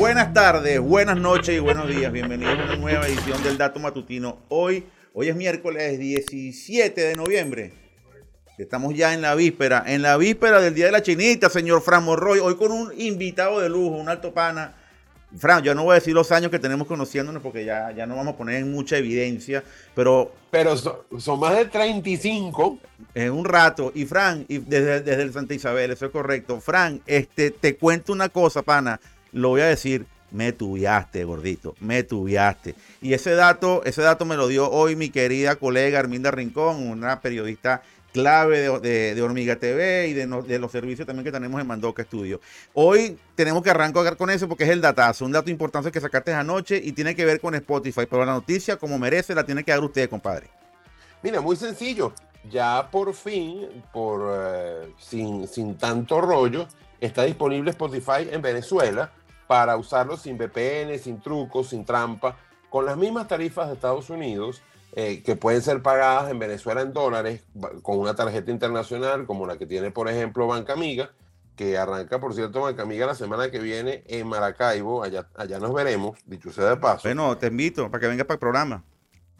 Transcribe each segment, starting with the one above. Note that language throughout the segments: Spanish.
Buenas tardes, buenas noches y buenos días. Bienvenidos a una nueva edición del Dato Matutino. Hoy, hoy es miércoles 17 de noviembre. Estamos ya en la víspera, en la víspera del Día de la Chinita, señor Fran Morroy. Hoy con un invitado de lujo, un alto pana. Fran, yo no voy a decir los años que tenemos conociéndonos porque ya, ya no vamos a poner en mucha evidencia, pero... Pero son, más de 35. En un rato. Y Fran, y desde, desde el Santa Isabel, eso es correcto. Fran, este, te cuento una cosa, pana lo voy a decir, me tuviaste, gordito, me tuviaste. Y ese dato, ese dato me lo dio hoy mi querida colega Arminda Rincón, una periodista clave de, Hormiga TV y de, de, los servicios también que tenemos en Mandoca Studio. Hoy tenemos que arrancar con eso porque es el datazo, un dato importante que sacaste anoche y tiene que ver con Spotify, pero la noticia como merece la tiene que dar usted, compadre. Mira, muy sencillo, ya por fin, por eh, sin, sin tanto rollo, está disponible Spotify en Venezuela para usarlo sin VPN, sin trucos, sin trampa, con las mismas tarifas de Estados Unidos eh, que pueden ser pagadas en Venezuela en dólares con una tarjeta internacional como la que tiene, por ejemplo, Banca Amiga, que arranca, por cierto, Banca Amiga la semana que viene en Maracaibo. Allá, allá nos veremos, dicho sea de paso. Bueno, te invito para que vengas para el programa.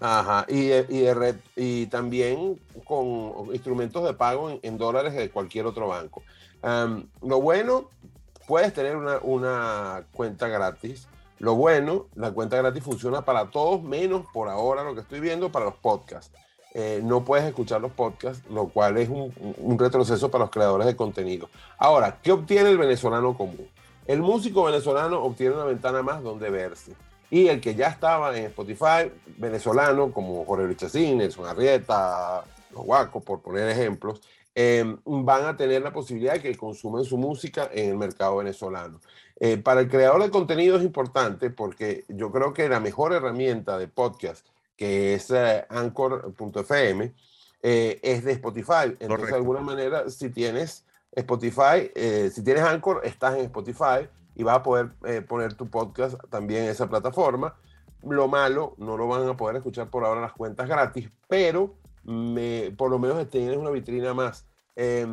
Ajá, y, y, y también con instrumentos de pago en, dólares de cualquier otro banco. lo bueno puedes tener una, cuenta gratis. Lo bueno, la cuenta gratis funciona para todos, menos por ahora lo que estoy viendo para los podcasts. Eh, no puedes escuchar los podcasts, lo cual es un, retroceso para los creadores de contenido. Ahora, ¿qué obtiene el venezolano común? El músico venezolano obtiene una ventana más donde verse. Y el que ya estaba en Spotify, venezolano, como Jorge Richacín, Nelson Arrieta, Los Guacos, por poner ejemplos, Em, van a tener la posibilidad de que consumen su música en el mercado venezolano. Eh, para el creador de contenido es importante porque yo creo que la mejor herramienta de podcast, que es eh, anchor.fm, eh, es de Spotify. Entonces, de alguna manera, si tienes Spotify, si tienes Anchor, estás en Spotify y vas a poder poner tu podcast también en esa plataforma. Lo malo, no lo van a poder escuchar por ahora las cuentas gratis, pero me, por lo menos tienes una vitrina más. Eh,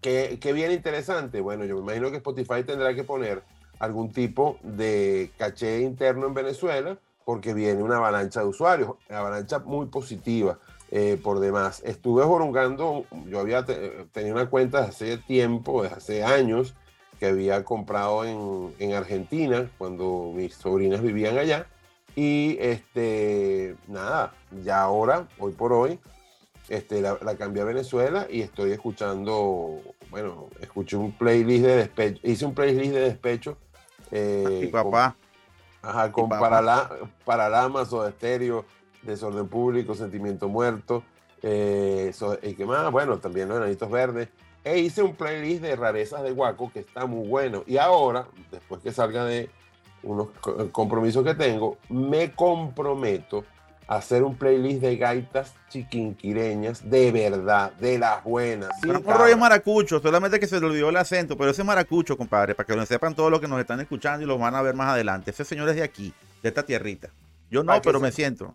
¿qué, viene interesante? Bueno, yo me imagino que Spotify tendrá que poner algún tipo de caché interno en Venezuela porque viene una avalancha de usuarios, una avalancha muy positiva eh, por demás. Estuve jorungando, yo había tenido una cuenta hace tiempo, desde hace años, que había comprado en, en Argentina cuando mis sobrinas vivían allá y este, nada, ya ahora, hoy por hoy, este, la, la cambié a Venezuela y estoy escuchando, bueno, escuché un playlist de despecho, hice un playlist de despecho. Eh, y papá. Con, ajá, con Paralá, Paralamas o Estéreo, Desorden Público, Sentimiento Muerto, eh, y qué más, bueno, también los enanitos verdes. E hice un playlist de rarezas de Guaco que está muy bueno. Y ahora, después que salga de, unos compromisos que tengo, me comprometo a hacer un playlist de gaitas chiquinquireñas de verdad, de las buenas. Pero no rollo maracucho, solamente que se le olvidó el acento, pero ese maracucho, compadre, para que lo sepan todos los que nos están escuchando y los van a ver más adelante. Ese señor es de aquí, de esta tierrita. Yo no, pero me siento.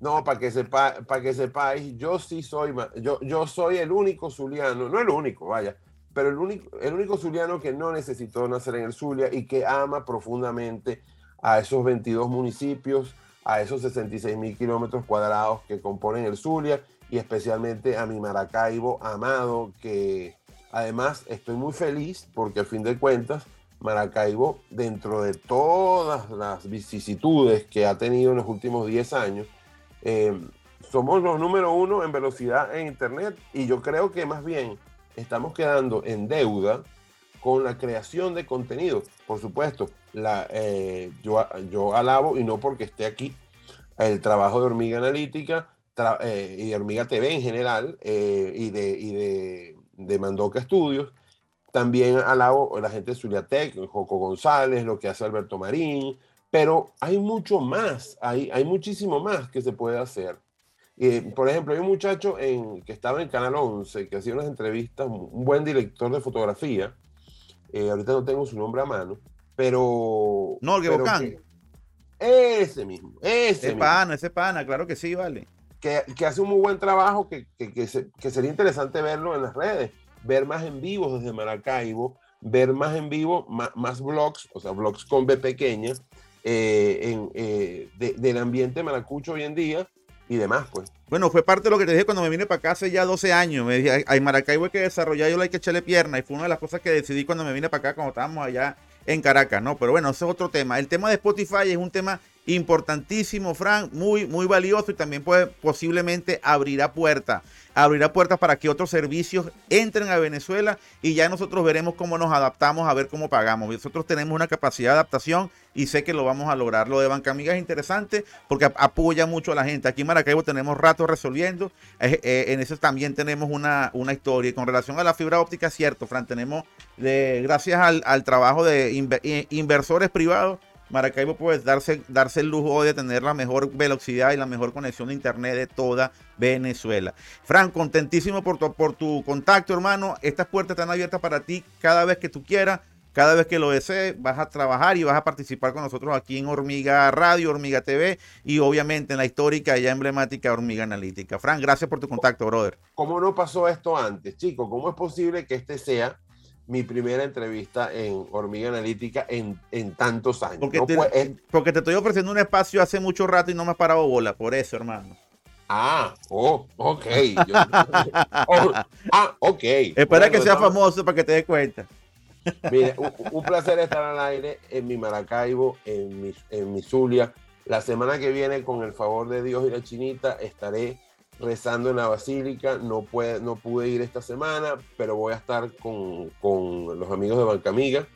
No, para que sepa, para que sepáis, yo sí soy, yo, yo soy el único zuliano, no el único, vaya, pero el único, el único zuliano que no necesitó nacer en el Zulia y que ama profundamente a esos 22 municipios, a esos 66 mil kilómetros cuadrados que componen el Zulia y especialmente a mi Maracaibo amado, que además estoy muy feliz porque al fin de cuentas Maracaibo, dentro de todas las vicisitudes que ha tenido en los últimos 10 años, eh, somos los número uno en velocidad en Internet y yo creo que más bien estamos quedando en deuda con la creación de contenido. Por supuesto, la, eh, yo, yo alabo, y no porque esté aquí, el trabajo de Hormiga Analítica eh, y de Hormiga TV en general eh, y, de, y de, de, Mandoca Estudios. También alabo a la gente de Zuliatec, Joco González, lo que hace Alberto Marín, pero hay mucho más, hay, hay muchísimo más que se puede hacer. Eh, por ejemplo, hay un muchacho en, que estaba en Canal 11 que hacía unas entrevistas, un buen director de fotografía. Eh, ahorita no tengo su nombre a mano, pero. No, el Bocán. Ese mismo, ese, ese pana, ese pana, claro que sí, vale. Que, que hace un muy buen trabajo, que, que, que, sería interesante verlo en las redes, ver más en vivo desde Maracaibo, ver más en vivo, más, más vlogs, o sea, vlogs con B pequeña, eh, en, eh, del ambiente maracucho hoy en día y demás, pues. Bueno, fue parte de lo que te dije cuando me vine para acá hace ya 12 años. Me dije, hay Maracaibo hay que desarrollar, yo hay que echarle pierna. Y fue una de las cosas que decidí cuando me vine para acá, cuando estábamos allá en Caracas, ¿no? Pero bueno, ese es otro tema. El tema de Spotify es un tema importantísimo, Frank, muy, muy valioso y también puede, posiblemente abrirá puertas, abrirá puertas para que otros servicios entren a Venezuela y ya nosotros veremos cómo nos adaptamos a ver cómo pagamos. Nosotros tenemos una capacidad de adaptación y sé que lo vamos a lograr. Lo de Banca Amiga es interesante porque apoya mucho a la gente. Aquí en Maracaibo tenemos rato resolviendo. Eh, eh, en eso también tenemos una, una historia. Y con relación a la fibra óptica, cierto, Frank, tenemos, gracias al trabajo de inversores privados, Maracaibo puede darse, darse el lujo de tener la mejor velocidad y la mejor conexión de internet de toda Venezuela. Frank, contentísimo por tu, por tu contacto, hermano. Estas puertas están abiertas para ti cada vez que tú quieras. Cada vez que lo desees, vas a trabajar y vas a participar con nosotros aquí en Hormiga Radio, Hormiga TV y obviamente en la histórica y emblemática Hormiga Analítica. Frank, gracias por tu contacto, brother. ¿Cómo no pasó esto antes, chicos? ¿Cómo es posible que este sea mi primera entrevista en Hormiga Analítica en, tantos años. Porque, te, estoy ofreciendo un espacio hace mucho rato y no me has parado bola, por eso, hermano. Ah, oh, ok. Oh, ah, ok. Espera que sea famoso para que te des cuenta. Mire, un, placer estar al aire en mi Maracaibo, en mi, en mi Zulia. La semana que viene, con el favor de Dios y la chinita, estaré rezando en la basílica. No, puede, no pude ir esta semana, pero voy a estar con, con los amigos de Banca Amiga.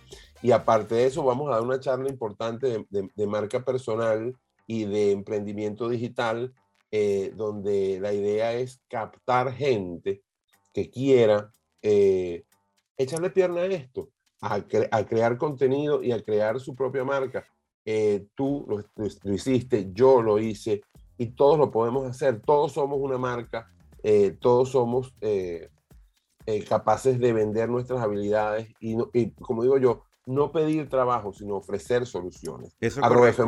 Y aparte de eso, vamos a dar una charla importante de, marca personal y de emprendimiento digital, eh, donde la idea es captar gente que quiera eh, echarle pierna a esto, a, crear contenido y a crear su propia marca. Eh, tú lo, hiciste, yo lo hice, y todos lo podemos hacer. Todos somos una marca, eh, todos somos eh, eh, capaces de vender nuestras habilidades y, como digo yo, no pedir trabajo, sino ofrecer soluciones. Eso arroba, F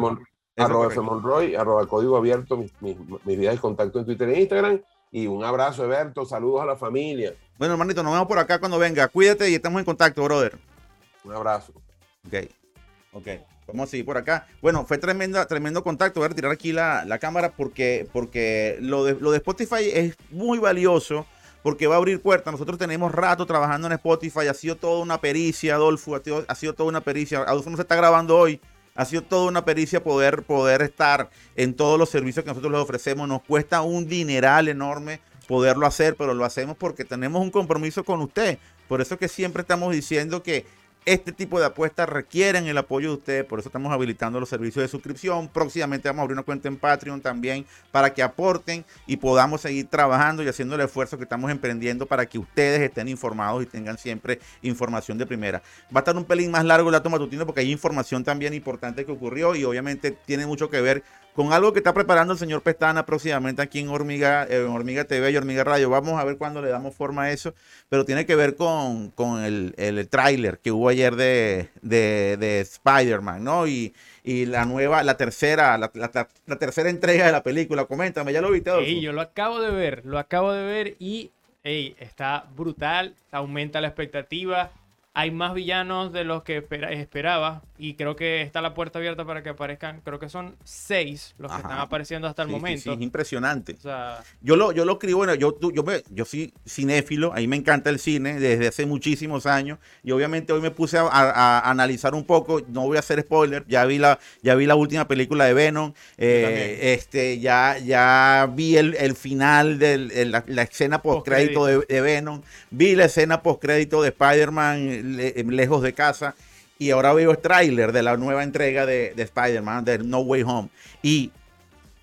Monroy, arroba código abierto, mis, mis, mis de contacto en Twitter e Instagram. Y un abrazo, Eberto. Saludos a la familia. Bueno, hermanito, nos vemos por acá cuando venga. Cuídate y estamos en contacto, brother. Un abrazo. Ok. Ok. Vamos a seguir por acá. Bueno, fue tremendo, tremendo contacto. Voy a tirar aquí la, cámara porque, porque lo, de, lo de Spotify es muy valioso porque va a abrir puertas. Nosotros tenemos rato trabajando en Spotify. Ha sido toda una pericia, Adolfo. Ha sido, toda una pericia. Adolfo no se está grabando hoy. Ha sido toda una pericia poder, poder estar en todos los servicios que nosotros les ofrecemos. Nos cuesta un dineral enorme poderlo hacer, pero lo hacemos porque tenemos un compromiso con usted. Por eso que siempre estamos diciendo que este tipo de apuestas requieren el apoyo de ustedes, por eso estamos habilitando los servicios de suscripción. Próximamente vamos a abrir una cuenta en Patreon también para que aporten y podamos seguir trabajando y haciendo el esfuerzo que estamos emprendiendo para que ustedes estén informados y tengan siempre información de primera. Va a estar un pelín más largo el dato matutino porque hay información también importante que ocurrió y obviamente tiene mucho que ver con algo que está preparando el señor Pestana próximamente aquí en Hormiga, en Hormiga TV y Hormiga Radio. Vamos a ver cuándo le damos forma a eso, pero tiene que ver con, el, el tráiler que hubo ayer de, de, Spider-Man, ¿no? Y, y, la nueva, la tercera, la, tercera entrega de la película. Coméntame, ¿ya lo viste? Sí, yo lo acabo de ver, lo acabo de ver y hey, está brutal, aumenta la expectativa hay más villanos de los que esperaba y creo que está la puerta abierta para que aparezcan, creo que son seis los que están apareciendo hasta el momento. Sí, es impresionante. yo lo, yo lo escribo, bueno, yo, yo, yo soy cinéfilo, ahí me encanta el cine desde hace muchísimos años y obviamente hoy me puse a, analizar un poco, no voy a hacer spoiler, ya vi la, ya vi la última película de Venom, eh, este, ya, ya vi el, final de la, escena post crédito de, de Venom, vi la escena post crédito de Spider-Man lejos de casa. Y ahora veo el tráiler de la nueva entrega de, Spider-Man, de No Way Home. Y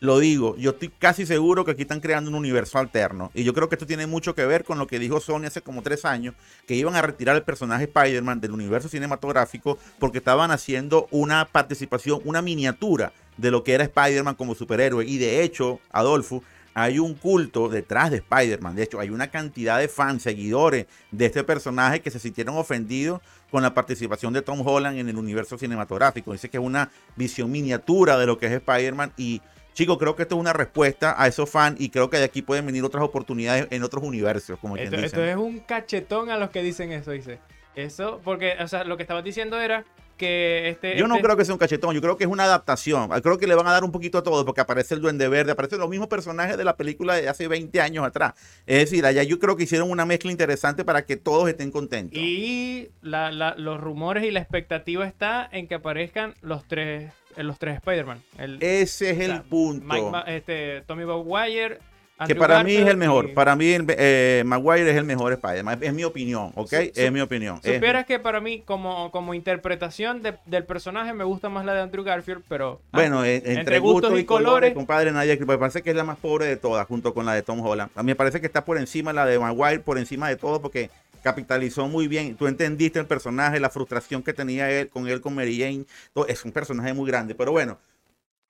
lo digo, yo estoy casi seguro que aquí están creando un universo alterno. Y yo creo que esto tiene mucho que ver con lo que dijo Sony hace como tres años, que iban a retirar el personaje Spider-Man del universo cinematográfico porque estaban haciendo una participación, una miniatura de lo que era Spider-Man como superhéroe. Y de hecho, Adolfo, hay un culto detrás de Spider-Man. De hecho, hay una cantidad de fans, seguidores de este personaje que se sintieron ofendidos con la participación de Tom Holland en el universo cinematográfico. Dice que es una visión miniatura de lo que es Spider-Man y chicos, creo que esto es una respuesta a esos fans y creo que de aquí pueden venir otras oportunidades en otros universos. Como esto, esto es un cachetón a los que dicen eso, dice. Eso, porque, o sea, lo que estabas diciendo era que este... Yo no este- creo que sea un cachetón, yo creo que es una adaptación. Creo que le van a dar un poquito a todo, porque aparece el Duende Verde, aparecen los mismos personajes de la película de hace 20 años atrás. Es decir, allá yo creo que hicieron una mezcla interesante para que todos estén contentos. Y la- la- los rumores y la expectativa está en que aparezcan los tres, eh, los tres Spider-Man. Ese es el punto. Mike este, Tommy Maguire, que para mí es Garfield el mejor. Para mí, eh, Maguire es el mejor Spider-Man. Es mi opinión, ¿ok? Es mi opinión. Es- Supieras que para mí, como, como interpretación de- del personaje, me gusta más la de Andrew Garfield, pero... ah, Bueno, entre, entre gustos, gustos y y colores, colores. compadre, nadie me parece que es la más pobre de todas, junto con la de Tom Holland. A mí me parece que está por encima la de Maguire, por encima de todo, porque capitalizó muy bien. Tú entendiste el personaje, la frustración que tenía él con él, con Mary Jane. Todo- Es un personaje muy grande, pero bueno.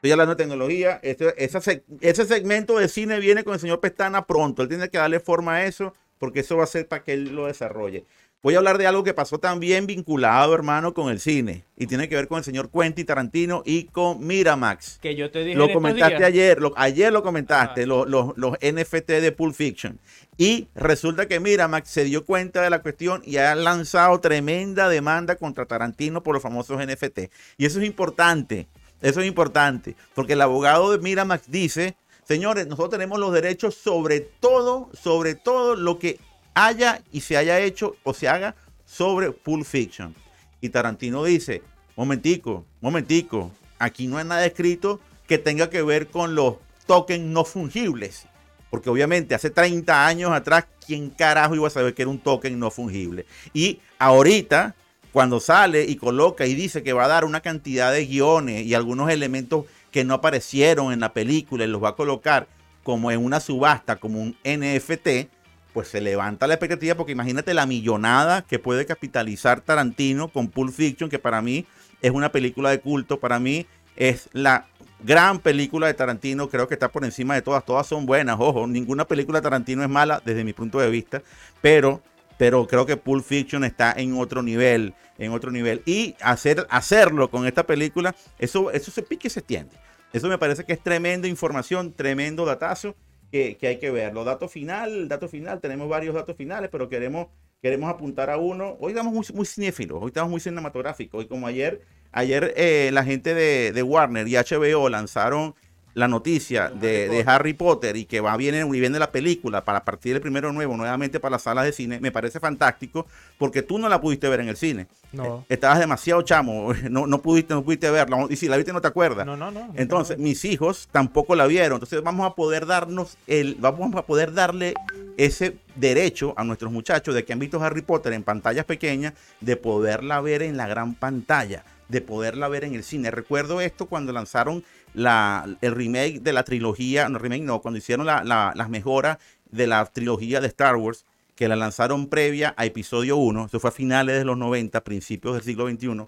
Estoy hablando de tecnología. Este- esa ese segmento de cine viene con el señor Pestana pronto. Él tiene que darle forma a eso, porque eso va a ser para que él lo desarrolle. Voy a hablar de algo que pasó también vinculado, hermano, con el cine. Y tiene que ver con el señor Quentin Tarantino y con Miramax. que yo te dije Lo comentaste ayer, lo- ayer lo comentaste, los, los- los NFT de Pulp Fiction. Y resulta que Miramax se dio cuenta de la cuestión y ha lanzado tremenda demanda contra Tarantino por los famosos NFT. Y eso es importante, eso es importante, porque el abogado de Miramax dice, señores, nosotros tenemos los derechos sobre todo, sobre todo lo que haya y se haya hecho o se haga sobre Pulp Fiction. Y Tarantino dice, momentico, momentico, aquí no hay nada escrito que tenga que ver con los tokens no fungibles. Porque obviamente hace 30 años atrás, ¿quién carajo iba a saber que era un token no fungible? Y ahorita, cuando sale y coloca y dice que va a dar una cantidad de guiones y algunos elementos que no aparecieron en la película y los va a colocar como en una subasta, como un NFT, pues se levanta la expectativa porque imagínate la millonada que puede capitalizar Tarantino con Pulp Fiction, que para mí es una película de culto, para mí es la gran película de Tarantino, creo que está por encima de todas, todas son buenas, ojo, ninguna película de Tarantino es mala desde mi punto de vista, pero pero creo que Pulp Fiction está en otro nivel, en otro nivel y hacer hacerlo con esta película, eso eso se pique y se extiende. Eso me parece que es tremenda información, tremendo datazo que, que hay que ver. Los datos final, dato final, tenemos varios datos finales, pero queremos, queremos apuntar a uno. Hoy estamos muy, muy cinéfilos, hoy estamos muy cinematográficos. Hoy como ayer, ayer eh, la gente de Warner y HBO lanzaron la noticia de, de Harry Potter y que va viene y viene la película para partir del primero nuevo nuevamente para las salas de cine, me parece fantástico porque tú no la pudiste ver en el cine. No. Eh, Estabas demasiado chamo, no, no pudiste, no pudiste verla. Y si la viste no te acuerdas. No, no, no. no Entonces, no. mis hijos tampoco la vieron. Entonces, vamos a poder darnos el, vamos a poder darle ese derecho a nuestros muchachos de que han visto Harry Potter en pantallas pequeñas, de poderla ver en la gran pantalla, de poderla ver en el cine. Recuerdo esto cuando lanzaron la, el remake de la trilogía, no remake no, cuando hicieron la- la- las mejoras de la trilogía de Star Wars, que la lanzaron previa a episodio 1, eso fue a finales de los 90, principios del siglo XXI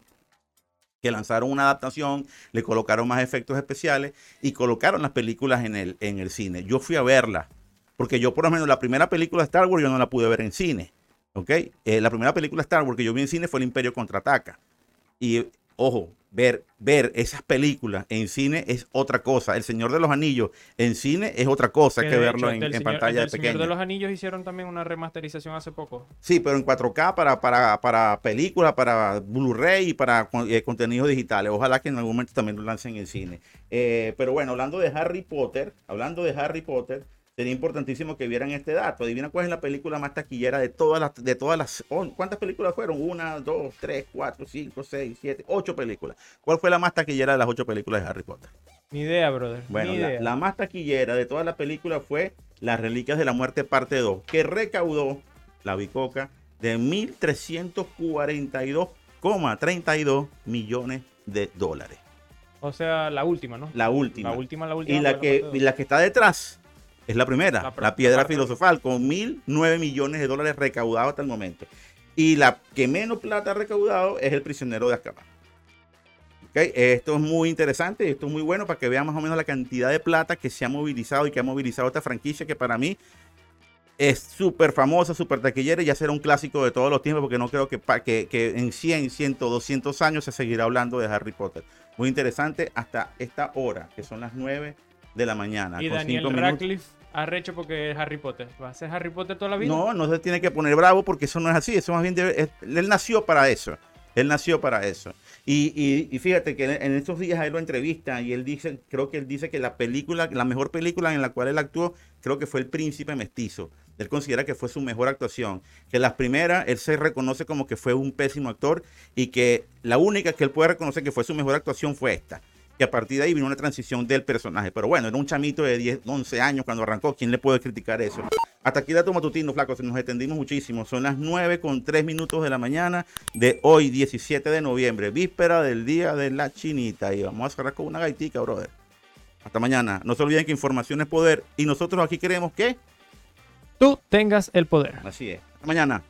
que lanzaron una adaptación, le colocaron más efectos especiales y colocaron las películas en el, en el cine. Yo fui a verla, porque yo por lo menos la primera película de Star Wars yo no la pude ver en cine. ¿Ok? Eh, la primera película de Star Wars que yo vi en cine fue El Imperio Contraataca. Y ojo, ver, ver esas películas en cine es otra cosa. El Señor de los Anillos en cine es otra cosa que, de verlo hecho, en, del en Señor- pantalla del pequeña. Señor de los Anillos hicieron también una remasterización hace poco. Sí, pero en 4K para, para, para películas, para Blu-ray y para eh, contenidos digitales. Ojalá que en algún momento también lo lancen en cine. Eh, pero bueno, hablando de Harry Potter, hablando de Harry Potter, sería importantísimo que vieran este dato. Adivina cuál es la película más taquillera de todas las, de todas las, oh, ¿cuántas películas fueron? Una, dos, tres, cuatro, cinco, seis, siete, ocho películas. ¿Cuál fue la más taquillera de las ocho películas de Harry Potter? Ni idea, brother. Bueno, ni la, idea. la más taquillera de todas las películas fue Las Reliquias de la Muerte parte 2, que recaudó la bicoca de 1.342,32 millones de dólares. O sea, la última, ¿no? La última. La última, la última. Y la que, y la que está detrás es la primera, La piedra filosofal, con 1.009 millones de dólares recaudados hasta el momento. Y la que menos plata ha recaudado es el prisionero de Azkaban. Ok, Esto es muy interesante, esto es muy bueno para que vean más o menos la cantidad de plata que se ha movilizado y que ha movilizado esta franquicia que para mí es súper famosa, súper taquillera y ya será un clásico de todos los tiempos porque no creo que, que, que en 100, 100, 200 años se seguirá hablando de Harry Potter. Muy interesante hasta esta hora, que son las 9 de la mañana. Y con Daniel cinco. Radcliffe arrecho porque es Harry Potter. ¿Va a ser Harry Potter toda la vida? No, no se tiene que poner bravo porque eso no es así. Eso más bien debe- es- él nació para eso. Él nació para eso. Y, y- y fíjate que en estos días a él lo entrevista y él dice, creo que él dice que la película, la mejor película en la cual él actuó, creo que fue El Príncipe Mestizo. Él considera que fue su mejor actuación. Que las primeras, él se reconoce como que fue un pésimo actor y que la única que él puede reconocer que fue su mejor actuación fue esta. Y a partir de ahí vino una transición del personaje. Pero bueno, era un chamito de 10, 11 años cuando arrancó. ¿Quién le puede criticar eso? Hasta aquí dato matutino, flaco. Nos extendimos muchísimo. Son las 9 con 3 minutos de la mañana de hoy, 17 de noviembre, víspera del día de la chinita. Y vamos a cerrar con una gaitica, brother. Hasta mañana. No se olviden que información es poder. Y nosotros aquí queremos que. Tú tengas el poder. Así es. Hasta mañana.